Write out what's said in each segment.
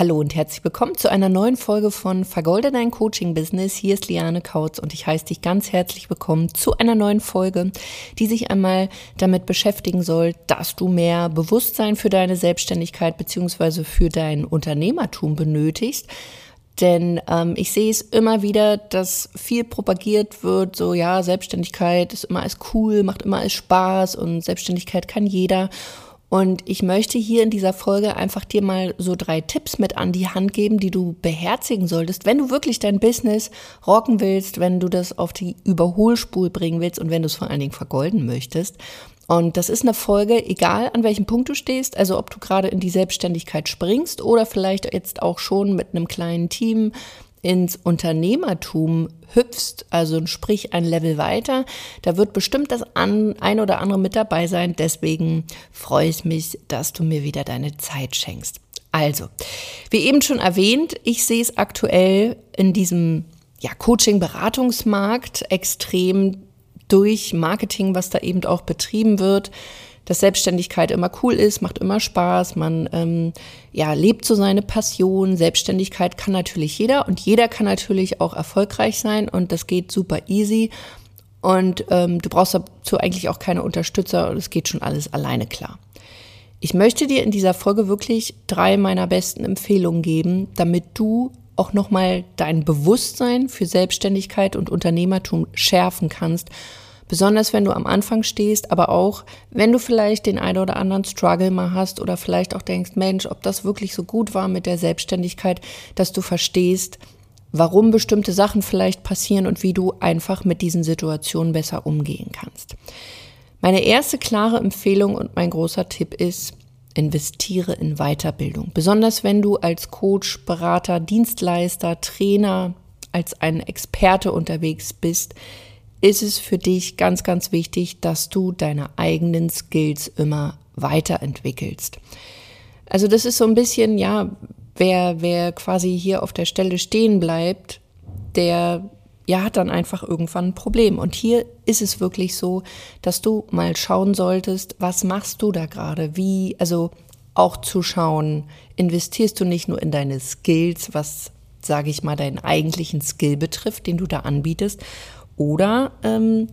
Hallo und herzlich willkommen zu einer neuen Folge von Vergolde dein Coaching Business. Hier ist Liane Kautz und ich heiße dich ganz herzlich willkommen zu einer neuen Folge, die sich einmal damit beschäftigen soll, dass du mehr Bewusstsein für deine Selbstständigkeit beziehungsweise für dein Unternehmertum benötigst. Denn ähm, ich sehe es immer wieder, dass viel propagiert wird, so ja, Selbstständigkeit ist immer alles cool, macht immer alles Spaß und Selbstständigkeit kann jeder. Und ich möchte hier in dieser Folge einfach dir mal so drei Tipps mit an die Hand geben, die du beherzigen solltest, wenn du wirklich dein Business rocken willst, wenn du das auf die Überholspur bringen willst und wenn du es vor allen Dingen vergolden möchtest. Und das ist eine Folge, egal an welchem Punkt du stehst, also ob du gerade in die Selbstständigkeit springst oder vielleicht jetzt auch schon mit einem kleinen Team ins Unternehmertum hüpfst, also sprich ein Level weiter, da wird bestimmt das ein oder andere mit dabei sein. Deswegen freue ich mich, dass du mir wieder deine Zeit schenkst. Also, wie eben schon erwähnt, ich sehe es aktuell in diesem ja, Coaching-Beratungsmarkt extrem durch Marketing, was da eben auch betrieben wird dass Selbstständigkeit immer cool ist, macht immer Spaß, man ähm, ja, lebt so seine Passion. Selbstständigkeit kann natürlich jeder und jeder kann natürlich auch erfolgreich sein und das geht super easy. Und ähm, du brauchst dazu eigentlich auch keine Unterstützer und es geht schon alles alleine klar. Ich möchte dir in dieser Folge wirklich drei meiner besten Empfehlungen geben, damit du auch nochmal dein Bewusstsein für Selbstständigkeit und Unternehmertum schärfen kannst Besonders wenn du am Anfang stehst, aber auch wenn du vielleicht den einen oder anderen Struggle mal hast oder vielleicht auch denkst, Mensch, ob das wirklich so gut war mit der Selbstständigkeit, dass du verstehst, warum bestimmte Sachen vielleicht passieren und wie du einfach mit diesen Situationen besser umgehen kannst. Meine erste klare Empfehlung und mein großer Tipp ist, investiere in Weiterbildung. Besonders wenn du als Coach, Berater, Dienstleister, Trainer, als ein Experte unterwegs bist, ist es für dich ganz, ganz wichtig, dass du deine eigenen Skills immer weiterentwickelst. Also das ist so ein bisschen, ja, wer, wer quasi hier auf der Stelle stehen bleibt, der ja, hat dann einfach irgendwann ein Problem. Und hier ist es wirklich so, dass du mal schauen solltest, was machst du da gerade? Wie, also auch zu schauen, investierst du nicht nur in deine Skills, was, sage ich mal, deinen eigentlichen Skill betrifft, den du da anbietest, oder ähm,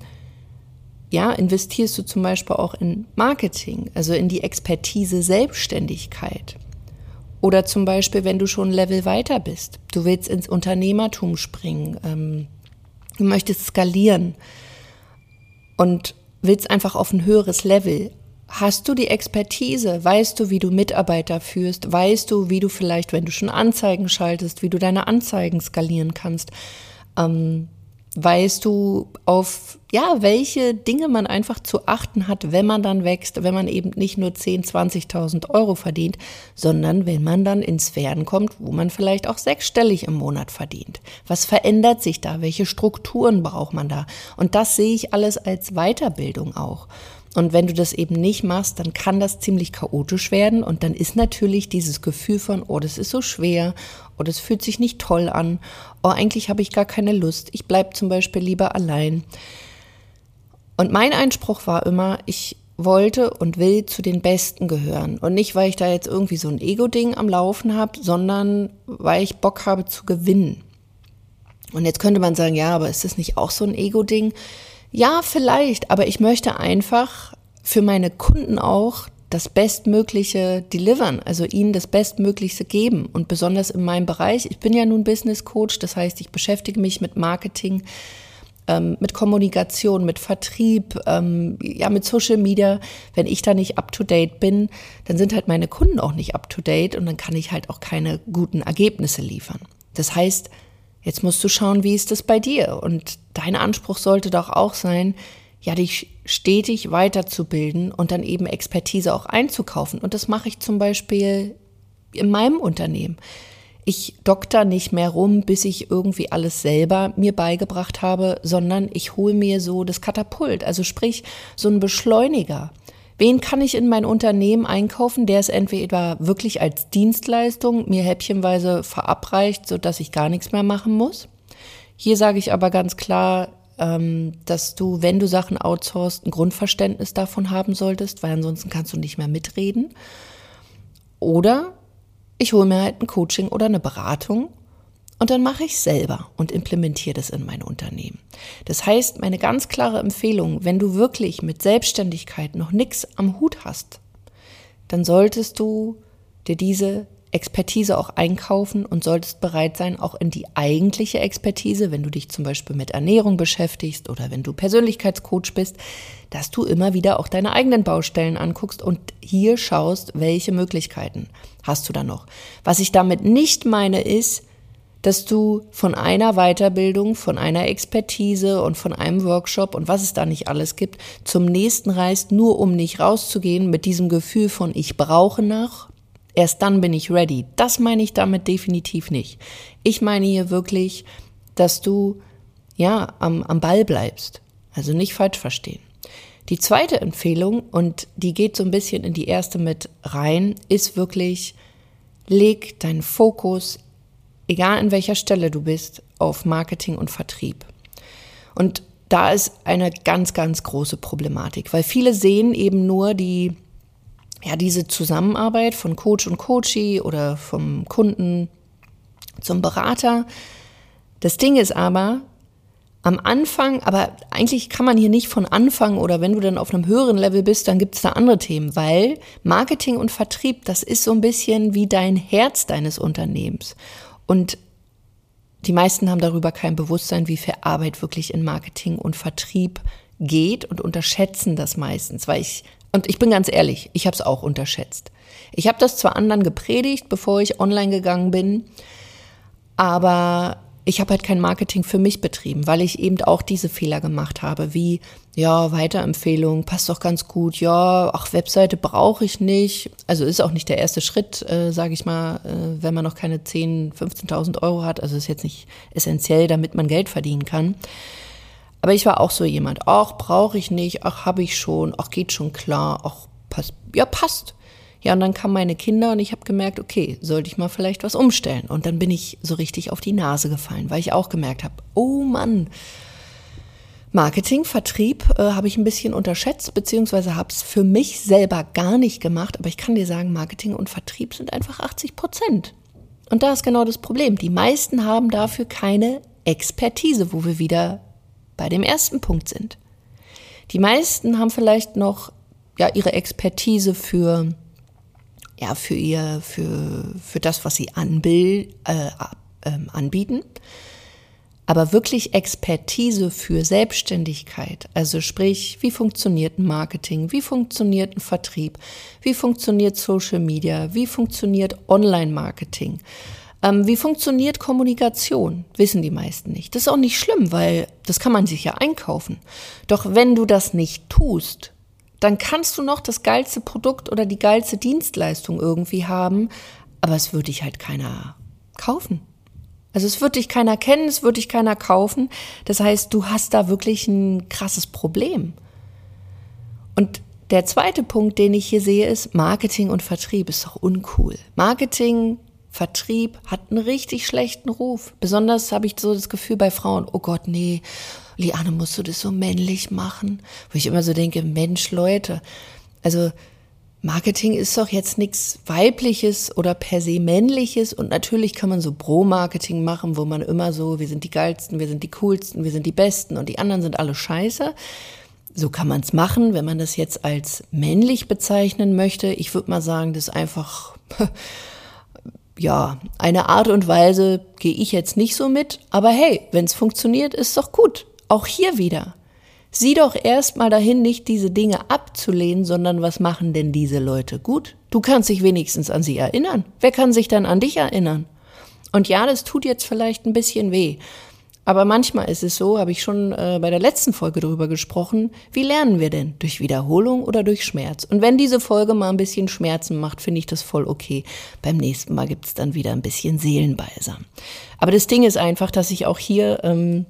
ja, investierst du zum Beispiel auch in Marketing, also in die Expertise Selbstständigkeit. Oder zum Beispiel, wenn du schon ein Level weiter bist, du willst ins Unternehmertum springen, ähm, du möchtest skalieren und willst einfach auf ein höheres Level. Hast du die Expertise? Weißt du, wie du Mitarbeiter führst? Weißt du, wie du vielleicht, wenn du schon Anzeigen schaltest, wie du deine Anzeigen skalieren kannst? Ähm, weißt du, auf ja, welche Dinge man einfach zu achten hat, wenn man dann wächst, wenn man eben nicht nur 10, 20.000 Euro verdient, sondern wenn man dann in Sphären kommt, wo man vielleicht auch sechsstellig im Monat verdient. Was verändert sich da? Welche Strukturen braucht man da? Und das sehe ich alles als Weiterbildung auch. Und wenn du das eben nicht machst, dann kann das ziemlich chaotisch werden und dann ist natürlich dieses Gefühl von, oh, das ist so schwer, oh, das fühlt sich nicht toll an, oh, eigentlich habe ich gar keine Lust, ich bleibe zum Beispiel lieber allein. Und mein Einspruch war immer, ich wollte und will zu den Besten gehören. Und nicht, weil ich da jetzt irgendwie so ein Ego-Ding am Laufen habe, sondern weil ich Bock habe zu gewinnen. Und jetzt könnte man sagen, ja, aber ist das nicht auch so ein Ego-Ding? Ja, vielleicht, aber ich möchte einfach für meine Kunden auch das Bestmögliche delivern, also ihnen das Bestmöglichste geben. Und besonders in meinem Bereich, ich bin ja nun Business Coach, das heißt, ich beschäftige mich mit Marketing, ähm, mit Kommunikation, mit Vertrieb, ähm, ja, mit Social Media. Wenn ich da nicht up to date bin, dann sind halt meine Kunden auch nicht up to date und dann kann ich halt auch keine guten Ergebnisse liefern. Das heißt, Jetzt musst du schauen, wie ist es bei dir? Und dein Anspruch sollte doch auch sein, ja, dich stetig weiterzubilden und dann eben Expertise auch einzukaufen. Und das mache ich zum Beispiel in meinem Unternehmen. Ich dokter nicht mehr rum, bis ich irgendwie alles selber mir beigebracht habe, sondern ich hole mir so das Katapult, also sprich so ein Beschleuniger. Wen kann ich in mein Unternehmen einkaufen, der es entweder wirklich als Dienstleistung mir häppchenweise verabreicht, sodass ich gar nichts mehr machen muss? Hier sage ich aber ganz klar, ähm, dass du, wenn du Sachen outsourcest, ein Grundverständnis davon haben solltest, weil ansonsten kannst du nicht mehr mitreden. Oder ich hole mir halt ein Coaching oder eine Beratung und dann mache ich selber und implementiere das in mein Unternehmen. Das heißt, meine ganz klare Empfehlung, wenn du wirklich mit Selbstständigkeit noch nichts am Hut hast, dann solltest du dir diese Expertise auch einkaufen und solltest bereit sein, auch in die eigentliche Expertise, wenn du dich zum Beispiel mit Ernährung beschäftigst oder wenn du Persönlichkeitscoach bist, dass du immer wieder auch deine eigenen Baustellen anguckst und hier schaust, welche Möglichkeiten hast du da noch. Was ich damit nicht meine, ist, dass du von einer Weiterbildung, von einer Expertise und von einem Workshop und was es da nicht alles gibt, zum nächsten reist, nur um nicht rauszugehen mit diesem Gefühl von ich brauche nach, erst dann bin ich ready. Das meine ich damit definitiv nicht. Ich meine hier wirklich, dass du ja am, am Ball bleibst. Also nicht falsch verstehen. Die zweite Empfehlung, und die geht so ein bisschen in die erste mit rein, ist wirklich, leg deinen Fokus egal an welcher Stelle du bist, auf Marketing und Vertrieb. Und da ist eine ganz, ganz große Problematik, weil viele sehen eben nur die, ja, diese Zusammenarbeit von Coach und Coachee oder vom Kunden zum Berater. Das Ding ist aber, am Anfang, aber eigentlich kann man hier nicht von Anfang oder wenn du dann auf einem höheren Level bist, dann gibt es da andere Themen, weil Marketing und Vertrieb, das ist so ein bisschen wie dein Herz deines Unternehmens. Und die meisten haben darüber kein Bewusstsein, wie viel Arbeit wirklich in Marketing und Vertrieb geht und unterschätzen das meistens, weil ich und ich bin ganz ehrlich, ich habe es auch unterschätzt. Ich habe das zwar anderen gepredigt, bevor ich online gegangen bin, aber ich habe halt kein Marketing für mich betrieben, weil ich eben auch diese Fehler gemacht habe, wie, ja, Weiterempfehlung, passt doch ganz gut, ja, ach, Webseite brauche ich nicht. Also ist auch nicht der erste Schritt, äh, sage ich mal, äh, wenn man noch keine 10.000, 15.000 Euro hat. Also ist jetzt nicht essentiell, damit man Geld verdienen kann. Aber ich war auch so jemand, ach, brauche ich nicht, ach, habe ich schon, ach, geht schon klar, ach, passt, ja, passt. Ja, und dann kamen meine Kinder und ich habe gemerkt, okay, sollte ich mal vielleicht was umstellen. Und dann bin ich so richtig auf die Nase gefallen, weil ich auch gemerkt habe, oh Mann, Marketing, Vertrieb äh, habe ich ein bisschen unterschätzt, beziehungsweise habe es für mich selber gar nicht gemacht. Aber ich kann dir sagen, Marketing und Vertrieb sind einfach 80 Prozent. Und da ist genau das Problem. Die meisten haben dafür keine Expertise, wo wir wieder bei dem ersten Punkt sind. Die meisten haben vielleicht noch ja ihre Expertise für ja, für ihr, für, für das, was sie anbild, äh, äh, anbieten. Aber wirklich Expertise für Selbstständigkeit, also sprich, wie funktioniert ein Marketing, wie funktioniert ein Vertrieb, wie funktioniert Social Media, wie funktioniert Online-Marketing, ähm, wie funktioniert Kommunikation, wissen die meisten nicht. Das ist auch nicht schlimm, weil das kann man sich ja einkaufen. Doch wenn du das nicht tust, dann kannst du noch das geilste Produkt oder die geilste Dienstleistung irgendwie haben, aber es würde dich halt keiner kaufen. Also es wird dich keiner kennen, es wird dich keiner kaufen. Das heißt, du hast da wirklich ein krasses Problem. Und der zweite Punkt, den ich hier sehe, ist, Marketing und Vertrieb ist doch uncool. Marketing, Vertrieb hat einen richtig schlechten Ruf. Besonders habe ich so das Gefühl bei Frauen, oh Gott, nee, Liane, musst du das so männlich machen? Wo ich immer so denke, Mensch, Leute, also Marketing ist doch jetzt nichts weibliches oder per se männliches und natürlich kann man so Pro-Marketing machen, wo man immer so, wir sind die geilsten, wir sind die coolsten, wir sind die besten und die anderen sind alle scheiße. So kann man es machen, wenn man das jetzt als männlich bezeichnen möchte. Ich würde mal sagen, das ist einfach ja, eine Art und Weise gehe ich jetzt nicht so mit, aber hey, wenn es funktioniert, ist doch gut. Auch hier wieder. Sieh doch erstmal dahin, nicht diese Dinge abzulehnen, sondern was machen denn diese Leute gut? Du kannst dich wenigstens an sie erinnern. Wer kann sich dann an dich erinnern? Und ja, das tut jetzt vielleicht ein bisschen weh. Aber manchmal ist es so, habe ich schon äh, bei der letzten Folge darüber gesprochen, wie lernen wir denn? Durch Wiederholung oder durch Schmerz? Und wenn diese Folge mal ein bisschen Schmerzen macht, finde ich das voll okay. Beim nächsten Mal gibt es dann wieder ein bisschen Seelenbalsam. Aber das Ding ist einfach, dass ich auch hier ähm,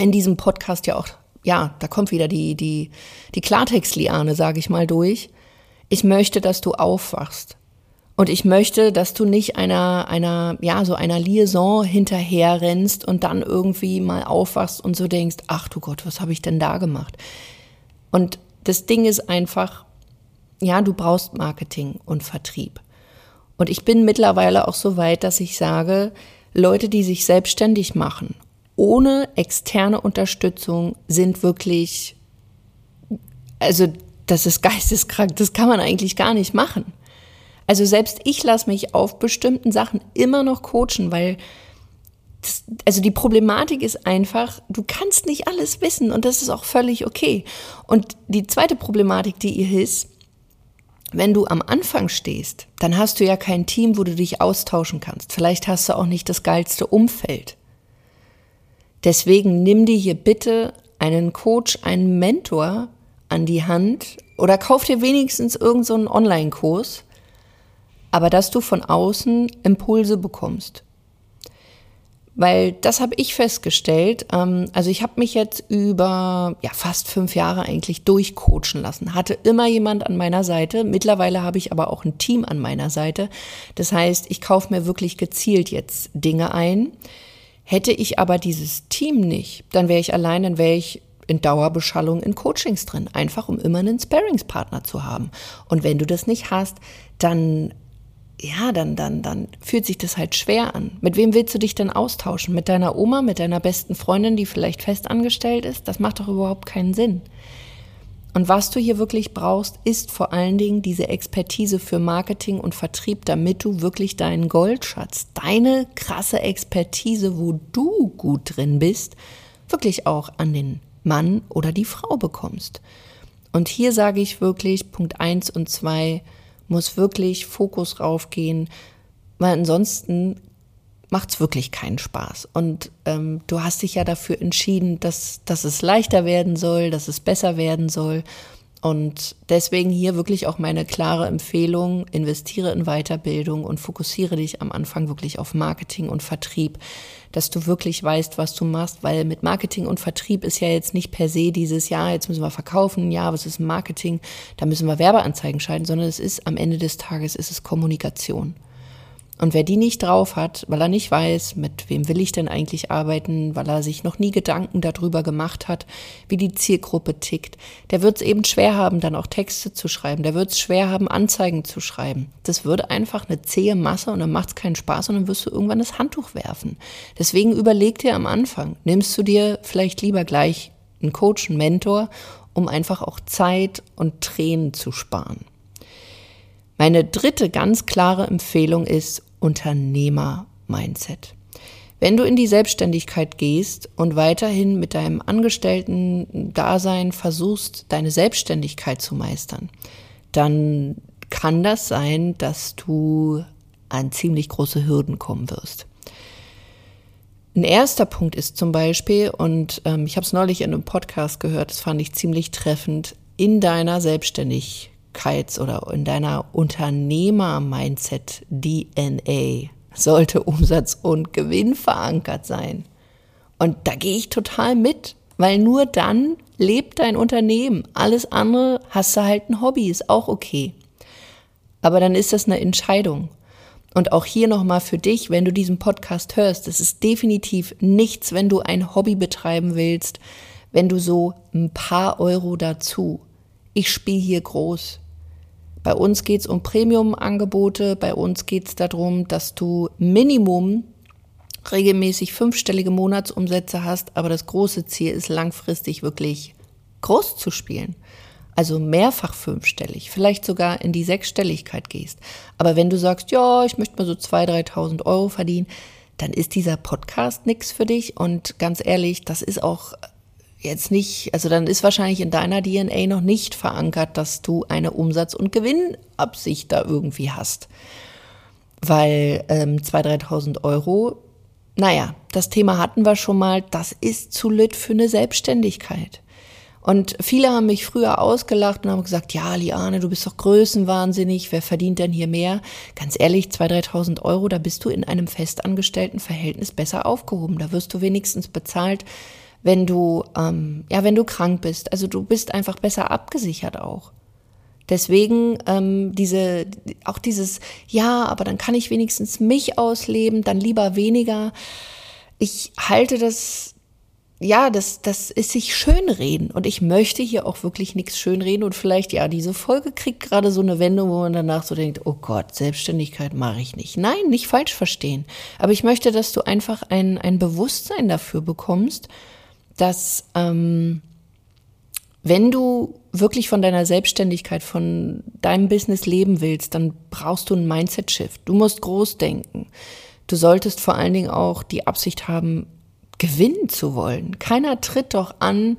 in diesem Podcast ja auch, ja, da kommt wieder die, die, die Klartext-Liane, sage ich mal, durch. Ich möchte, dass du aufwachst. Und ich möchte, dass du nicht einer, einer, ja, so einer Liaison hinterher rennst und dann irgendwie mal aufwachst und so denkst, ach du Gott, was habe ich denn da gemacht? Und das Ding ist einfach, ja, du brauchst Marketing und Vertrieb. Und ich bin mittlerweile auch so weit, dass ich sage, Leute, die sich selbstständig machen, ohne externe Unterstützung sind wirklich, also das ist geisteskrank, das kann man eigentlich gar nicht machen. Also selbst ich lasse mich auf bestimmten Sachen immer noch coachen, weil das, also die Problematik ist einfach, du kannst nicht alles wissen und das ist auch völlig okay. Und die zweite Problematik, die ihr ist, wenn du am Anfang stehst, dann hast du ja kein Team, wo du dich austauschen kannst. Vielleicht hast du auch nicht das geilste Umfeld. Deswegen nimm dir hier bitte einen Coach, einen Mentor an die Hand oder kauf dir wenigstens irgendeinen so Online-Kurs, aber dass du von außen Impulse bekommst. Weil das habe ich festgestellt. Ähm, also ich habe mich jetzt über ja, fast fünf Jahre eigentlich durchcoachen lassen. Hatte immer jemand an meiner Seite. Mittlerweile habe ich aber auch ein Team an meiner Seite. Das heißt, ich kaufe mir wirklich gezielt jetzt Dinge ein. Hätte ich aber dieses Team nicht, dann wäre ich allein, dann wäre ich in Dauerbeschallung in Coachings drin, einfach um immer einen Sparingspartner zu haben. Und wenn du das nicht hast, dann ja, dann, dann, dann fühlt sich das halt schwer an. Mit wem willst du dich denn austauschen? Mit deiner Oma, mit deiner besten Freundin, die vielleicht festangestellt ist? Das macht doch überhaupt keinen Sinn. Und was du hier wirklich brauchst, ist vor allen Dingen diese Expertise für Marketing und Vertrieb, damit du wirklich deinen Goldschatz, deine krasse Expertise, wo du gut drin bist, wirklich auch an den Mann oder die Frau bekommst. Und hier sage ich wirklich Punkt eins und zwei muss wirklich Fokus raufgehen, weil ansonsten macht es wirklich keinen Spaß. Und ähm, du hast dich ja dafür entschieden, dass, dass es leichter werden soll, dass es besser werden soll. Und deswegen hier wirklich auch meine klare Empfehlung, investiere in Weiterbildung und fokussiere dich am Anfang wirklich auf Marketing und Vertrieb, dass du wirklich weißt, was du machst, weil mit Marketing und Vertrieb ist ja jetzt nicht per se dieses Jahr, jetzt müssen wir verkaufen, ja, was ist Marketing, da müssen wir Werbeanzeigen schalten, sondern es ist am Ende des Tages ist es Kommunikation. Und wer die nicht drauf hat, weil er nicht weiß, mit wem will ich denn eigentlich arbeiten, weil er sich noch nie Gedanken darüber gemacht hat, wie die Zielgruppe tickt, der wird es eben schwer haben, dann auch Texte zu schreiben. Der wird es schwer haben, Anzeigen zu schreiben. Das wird einfach eine zähe Masse und dann macht es keinen Spaß und dann wirst du irgendwann das Handtuch werfen. Deswegen überleg dir am Anfang, nimmst du dir vielleicht lieber gleich einen Coach, einen Mentor, um einfach auch Zeit und Tränen zu sparen. Meine dritte ganz klare Empfehlung ist, Unternehmer-Mindset. Wenn du in die Selbstständigkeit gehst und weiterhin mit deinem Angestellten-Dasein versuchst, deine Selbstständigkeit zu meistern, dann kann das sein, dass du an ziemlich große Hürden kommen wirst. Ein erster Punkt ist zum Beispiel, und ähm, ich habe es neulich in einem Podcast gehört, das fand ich ziemlich treffend, in deiner Selbstständigkeit oder in deiner Unternehmer-Mindset-DNA sollte Umsatz und Gewinn verankert sein. Und da gehe ich total mit, weil nur dann lebt dein Unternehmen. Alles andere hast du halt ein Hobby, ist auch okay. Aber dann ist das eine Entscheidung. Und auch hier nochmal für dich, wenn du diesen Podcast hörst, es ist definitiv nichts, wenn du ein Hobby betreiben willst, wenn du so ein paar Euro dazu. Ich spiele hier groß. Bei uns geht es um Premium-Angebote, bei uns geht es darum, dass du Minimum regelmäßig fünfstellige Monatsumsätze hast, aber das große Ziel ist langfristig wirklich groß zu spielen. Also mehrfach fünfstellig, vielleicht sogar in die Sechsstelligkeit gehst. Aber wenn du sagst, ja, ich möchte mal so 2.000, 3.000 Euro verdienen, dann ist dieser Podcast nichts für dich. Und ganz ehrlich, das ist auch jetzt nicht, also dann ist wahrscheinlich in deiner DNA noch nicht verankert, dass du eine Umsatz- und Gewinnabsicht da irgendwie hast. Weil ähm, 2.000, 3.000 Euro, naja, das Thema hatten wir schon mal, das ist zu lit für eine Selbstständigkeit. Und viele haben mich früher ausgelacht und haben gesagt, ja, Liane, du bist doch größenwahnsinnig, wer verdient denn hier mehr? Ganz ehrlich, 2.000, 3.000 Euro, da bist du in einem festangestellten Verhältnis besser aufgehoben. Da wirst du wenigstens bezahlt, wenn du, ähm, ja, wenn du krank bist. Also du bist einfach besser abgesichert auch. Deswegen ähm, diese, auch dieses, ja, aber dann kann ich wenigstens mich ausleben, dann lieber weniger. Ich halte das ja, das, das ist sich schönreden. Und ich möchte hier auch wirklich nichts schönreden. Und vielleicht, ja, diese Folge kriegt gerade so eine Wendung, wo man danach so denkt, oh Gott, Selbstständigkeit mache ich nicht. Nein, nicht falsch verstehen. Aber ich möchte, dass du einfach ein, ein Bewusstsein dafür bekommst, dass ähm, wenn du wirklich von deiner Selbstständigkeit, von deinem Business leben willst, dann brauchst du einen Mindset-Shift. Du musst groß denken. Du solltest vor allen Dingen auch die Absicht haben, gewinnen zu wollen. Keiner tritt doch an,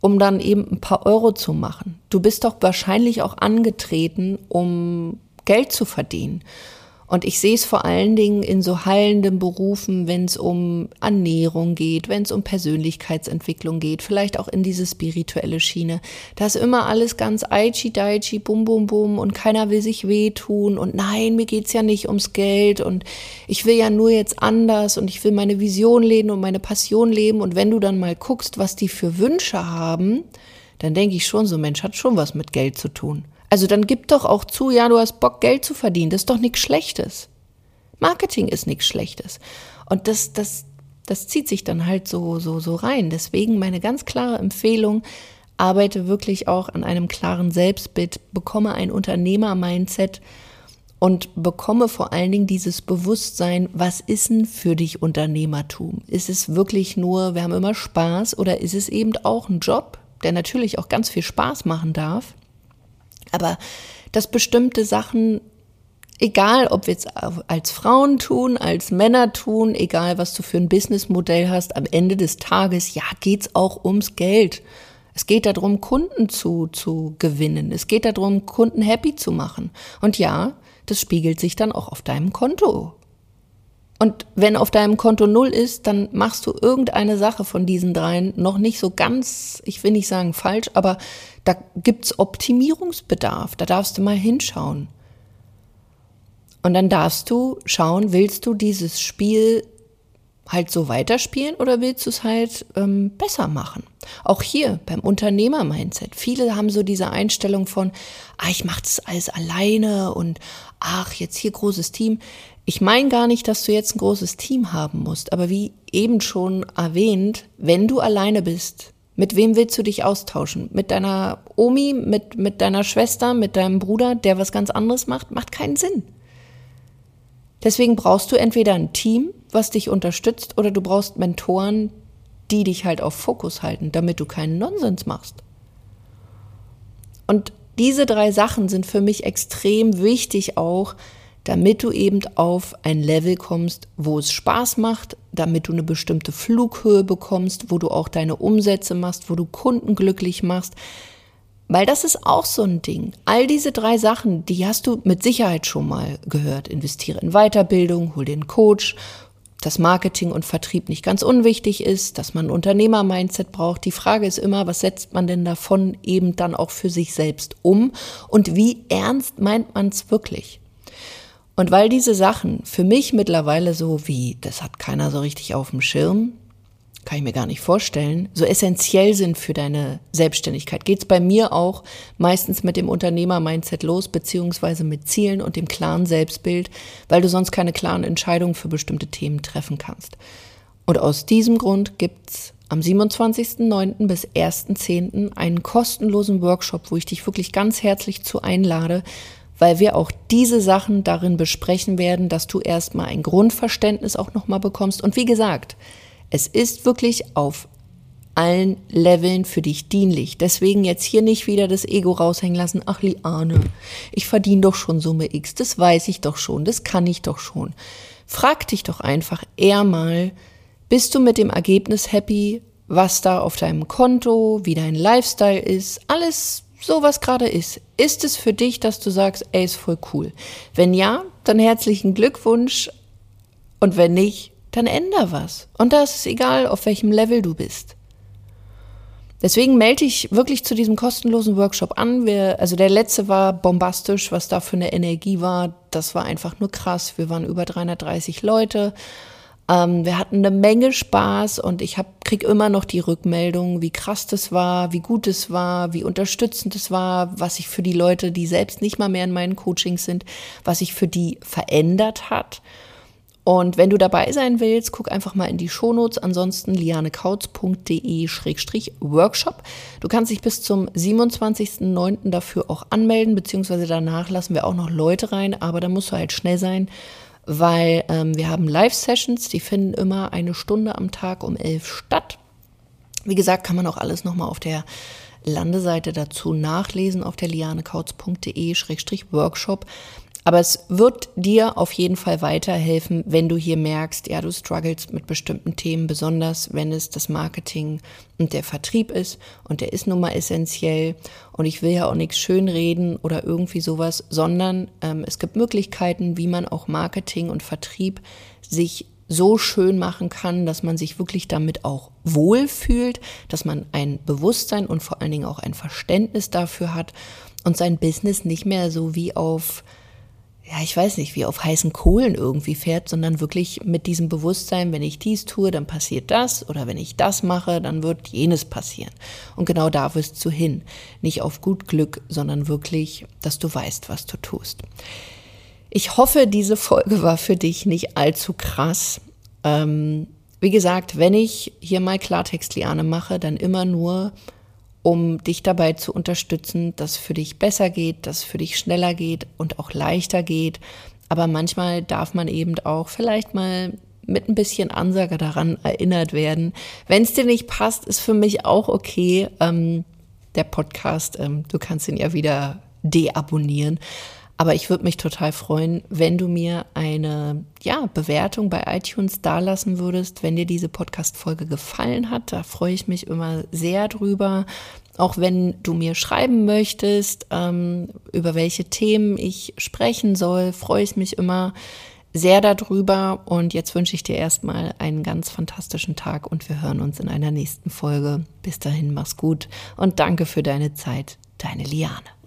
um dann eben ein paar Euro zu machen. Du bist doch wahrscheinlich auch angetreten, um Geld zu verdienen. Und ich sehe es vor allen Dingen in so heilenden Berufen, wenn es um Ernährung geht, wenn es um Persönlichkeitsentwicklung geht, vielleicht auch in diese spirituelle Schiene. Da ist immer alles ganz aichi daichi, bum bum bum und keiner will sich wehtun und nein, mir geht's ja nicht ums Geld und ich will ja nur jetzt anders und ich will meine Vision leben und meine Passion leben und wenn du dann mal guckst, was die für Wünsche haben, dann denke ich schon, so Mensch hat schon was mit Geld zu tun. Also dann gib doch auch zu, ja, du hast Bock, Geld zu verdienen. Das ist doch nichts Schlechtes. Marketing ist nichts Schlechtes. Und das, das, das zieht sich dann halt so, so, so rein. Deswegen meine ganz klare Empfehlung, arbeite wirklich auch an einem klaren Selbstbild, bekomme ein Unternehmer-Mindset und bekomme vor allen Dingen dieses Bewusstsein, was ist denn für dich Unternehmertum? Ist es wirklich nur, wir haben immer Spaß oder ist es eben auch ein Job, der natürlich auch ganz viel Spaß machen darf? Aber dass bestimmte Sachen, egal ob wir es als Frauen tun, als Männer tun, egal was du für ein Businessmodell hast, am Ende des Tages, ja, geht's auch ums Geld. Es geht darum, Kunden zu, zu gewinnen. Es geht darum, Kunden happy zu machen. Und ja, das spiegelt sich dann auch auf deinem Konto und wenn auf deinem Konto null ist, dann machst du irgendeine Sache von diesen dreien noch nicht so ganz, ich will nicht sagen falsch, aber da gibt's Optimierungsbedarf. Da darfst du mal hinschauen. Und dann darfst du schauen, willst du dieses Spiel halt so weiterspielen oder willst du es halt ähm, besser machen? Auch hier beim Unternehmer-Mindset. Viele haben so diese Einstellung von, ah, ich mache das alles alleine und ach, jetzt hier großes Team. Ich meine gar nicht, dass du jetzt ein großes Team haben musst, aber wie eben schon erwähnt, wenn du alleine bist, mit wem willst du dich austauschen? Mit deiner Omi, mit, mit deiner Schwester, mit deinem Bruder, der was ganz anderes macht? Macht keinen Sinn. Deswegen brauchst du entweder ein Team, was dich unterstützt, oder du brauchst Mentoren, die dich halt auf Fokus halten, damit du keinen Nonsens machst. Und diese drei Sachen sind für mich extrem wichtig auch, damit du eben auf ein Level kommst, wo es Spaß macht, damit du eine bestimmte Flughöhe bekommst, wo du auch deine Umsätze machst, wo du Kunden glücklich machst. Weil das ist auch so ein Ding. All diese drei Sachen, die hast du mit Sicherheit schon mal gehört. Investiere in Weiterbildung, hol den Coach, dass Marketing und Vertrieb nicht ganz unwichtig ist, dass man Unternehmer-Mindset braucht. Die Frage ist immer, was setzt man denn davon eben dann auch für sich selbst um und wie ernst meint man es wirklich? Und weil diese Sachen für mich mittlerweile so wie, das hat keiner so richtig auf dem Schirm, kann ich mir gar nicht vorstellen, so essentiell sind für deine Selbstständigkeit, geht es bei mir auch meistens mit dem Unternehmer-Mindset los, beziehungsweise mit Zielen und dem klaren Selbstbild, weil du sonst keine klaren Entscheidungen für bestimmte Themen treffen kannst. Und aus diesem Grund gibt's am 27.09. bis 1.10. einen kostenlosen Workshop, wo ich dich wirklich ganz herzlich zu einlade, weil wir auch diese Sachen darin besprechen werden, dass du erstmal ein Grundverständnis auch nochmal bekommst. Und wie gesagt, es ist wirklich auf allen Leveln für dich dienlich. Deswegen jetzt hier nicht wieder das Ego raushängen lassen. Ach, Liane, ich verdiene doch schon Summe X. Das weiß ich doch schon. Das kann ich doch schon. Frag dich doch einfach eher mal, bist du mit dem Ergebnis happy, was da auf deinem Konto, wie dein Lifestyle ist, alles so was gerade ist. Ist es für dich, dass du sagst, ey, ist voll cool? Wenn ja, dann herzlichen Glückwunsch. Und wenn nicht, dann änder was. Und da ist es egal, auf welchem Level du bist. Deswegen melde ich wirklich zu diesem kostenlosen Workshop an. Wir, also der letzte war bombastisch, was da für eine Energie war. Das war einfach nur krass. Wir waren über 330 Leute. Ähm, wir hatten eine Menge Spaß und ich hab, krieg immer noch die Rückmeldung, wie krass das war, wie gut es war, wie unterstützend es war, was sich für die Leute, die selbst nicht mal mehr in meinen Coachings sind, was sich für die verändert hat. Und wenn du dabei sein willst, guck einfach mal in die Shownotes. Ansonsten lianekautz.de-workshop. Du kannst dich bis zum 27.09. dafür auch anmelden, beziehungsweise danach lassen wir auch noch Leute rein, aber da musst du halt schnell sein, weil ähm, wir haben Live-Sessions, die finden immer eine Stunde am Tag um elf statt. Wie gesagt, kann man auch alles nochmal auf der Landeseite dazu nachlesen auf der lianekautz.de-workshop. Aber es wird dir auf jeden Fall weiterhelfen, wenn du hier merkst, ja, du struggles mit bestimmten Themen, besonders wenn es das Marketing und der Vertrieb ist. Und der ist nun mal essentiell. Und ich will ja auch nichts schönreden oder irgendwie sowas, sondern ähm, es gibt Möglichkeiten, wie man auch Marketing und Vertrieb sich so schön machen kann, dass man sich wirklich damit auch wohlfühlt, dass man ein Bewusstsein und vor allen Dingen auch ein Verständnis dafür hat und sein Business nicht mehr so wie auf ja, ich weiß nicht, wie auf heißen Kohlen irgendwie fährt, sondern wirklich mit diesem Bewusstsein, wenn ich dies tue, dann passiert das oder wenn ich das mache, dann wird jenes passieren. Und genau da wirst du hin. Nicht auf gut Glück, sondern wirklich, dass du weißt, was du tust. Ich hoffe, diese Folge war für dich nicht allzu krass. Ähm, wie gesagt, wenn ich hier mal Klartext-Liane mache, dann immer nur um dich dabei zu unterstützen, dass für dich besser geht, dass für dich schneller geht und auch leichter geht. Aber manchmal darf man eben auch vielleicht mal mit ein bisschen Ansage daran erinnert werden. Wenn es dir nicht passt, ist für mich auch okay. Ähm, der Podcast, ähm, du kannst ihn ja wieder deabonnieren. Aber ich würde mich total freuen, wenn du mir eine ja, Bewertung bei iTunes dalassen würdest, wenn dir diese Podcast-Folge gefallen hat. Da freue ich mich immer sehr drüber. Auch wenn du mir schreiben möchtest, ähm, über welche Themen ich sprechen soll, freue ich mich immer sehr darüber. Und jetzt wünsche ich dir erstmal einen ganz fantastischen Tag und wir hören uns in einer nächsten Folge. Bis dahin, mach's gut und danke für deine Zeit. Deine Liane.